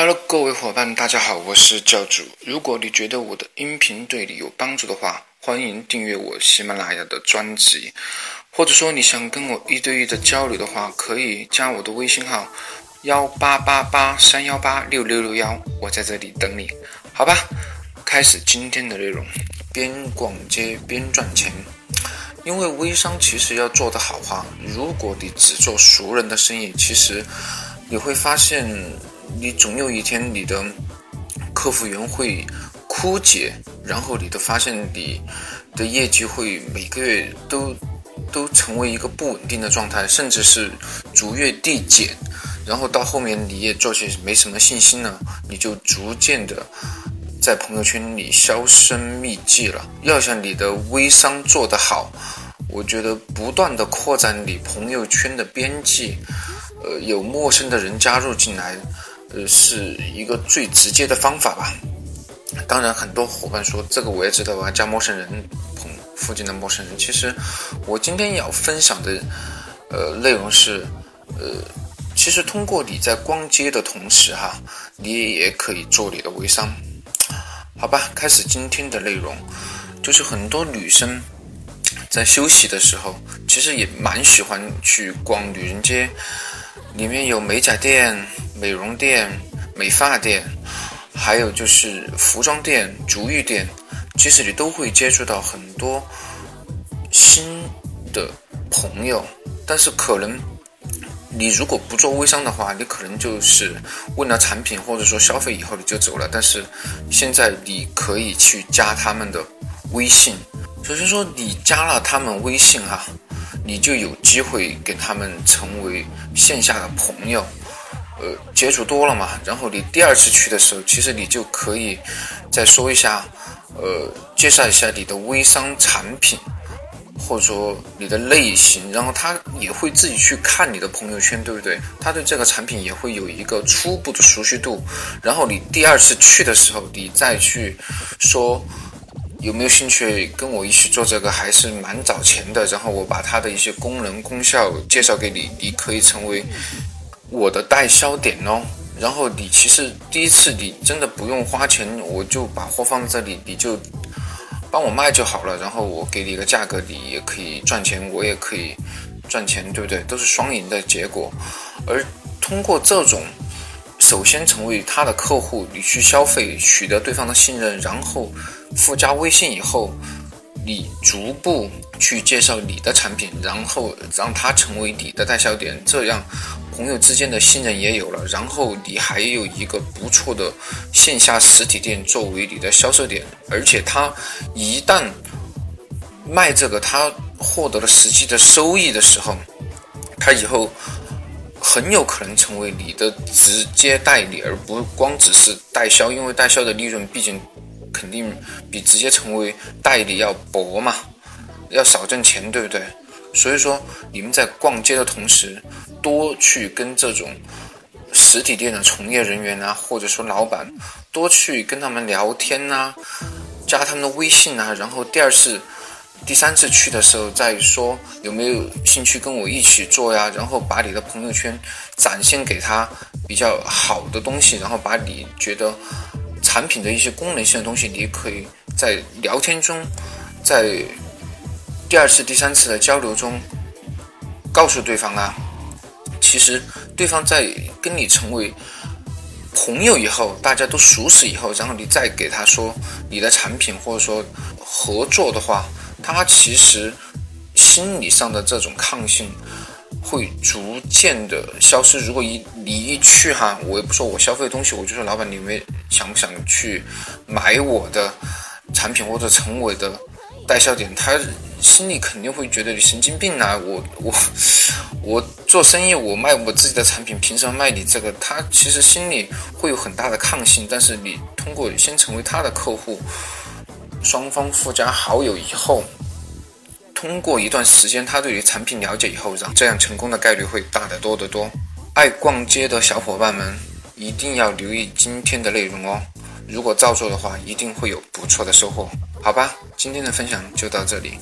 Hello，各位伙伴，大家好，我是教主。如果你觉得我的音频对你有帮助的话，欢迎订阅我喜马拉雅的专辑，或者说你想跟我一对一的交流的话，可以加我的微信号幺八八八三幺八六六六幺，我在这里等你，好吧？开始今天的内容，边逛街边赚钱，因为微商其实要做得好哈，如果你只做熟人的生意，其实你会发现。你总有一天，你的客服员会枯竭，然后你的发现，你的业绩会每个月都都成为一个不稳定的状态，甚至是逐月递减，然后到后面你也做起没什么信心了，你就逐渐的在朋友圈里销声匿迹了。要想你的微商做得好，我觉得不断的扩展你朋友圈的边际，呃，有陌生的人加入进来。呃，是一个最直接的方法吧。当然，很多伙伴说这个我也知道啊，加陌生人，朋附近的陌生人。其实，我今天要分享的，呃，内容是，呃，其实通过你在逛街的同时哈，你也可以做你的微商。好吧，开始今天的内容，就是很多女生在休息的时候，其实也蛮喜欢去逛女人街，里面有美甲店。美容店、美发店，还有就是服装店、足浴店，其实你都会接触到很多新的朋友。但是可能你如果不做微商的话，你可能就是问了产品或者说消费以后你就走了。但是现在你可以去加他们的微信。首先说你加了他们微信啊，你就有机会跟他们成为线下的朋友。呃，接触多了嘛，然后你第二次去的时候，其实你就可以再说一下，呃，介绍一下你的微商产品，或者说你的类型，然后他也会自己去看你的朋友圈，对不对？他对这个产品也会有一个初步的熟悉度，然后你第二次去的时候，你再去说有没有兴趣跟我一起做这个，还是蛮找钱的，然后我把它的一些功能功效介绍给你，你可以成为。我的代销点哦，然后你其实第一次你真的不用花钱，我就把货放在这里，你就帮我卖就好了，然后我给你一个价格，你也可以赚钱，我也可以赚钱，对不对？都是双赢的结果。而通过这种，首先成为他的客户，你去消费，取得对方的信任，然后附加微信以后，你逐步去介绍你的产品，然后让他成为你的代销点，这样。朋友之间的信任也有了，然后你还有一个不错的线下实体店作为你的销售点，而且他一旦卖这个，他获得了实际的收益的时候，他以后很有可能成为你的直接代理，而不光只是代销，因为代销的利润毕竟肯定比直接成为代理要薄嘛，要少挣钱，对不对？所以说，你们在逛街的同时，多去跟这种实体店的从业人员啊，或者说老板，多去跟他们聊天呐，加他们的微信啊，然后第二次、第三次去的时候再说有没有兴趣跟我一起做呀，然后把你的朋友圈展现给他比较好的东西，然后把你觉得产品的一些功能性的东西，你可以在聊天中，在。第二次、第三次的交流中，告诉对方啊，其实对方在跟你成为朋友以后，大家都熟识以后，然后你再给他说你的产品或者说合作的话，他其实心理上的这种抗性会逐渐的消失。如果一你一去哈，我也不说我消费的东西，我就说老板，你们想不想去买我的产品或者成为的代销点？他。心里肯定会觉得你神经病啊！我我我做生意，我卖我自己的产品，凭什么卖你这个？他其实心里会有很大的抗性。但是你通过先成为他的客户，双方附加好友以后，通过一段时间，他对于产品了解以后，让这样成功的概率会大得多得多。爱逛街的小伙伴们一定要留意今天的内容哦！如果照做的话，一定会有不错的收获。好吧，今天的分享就到这里。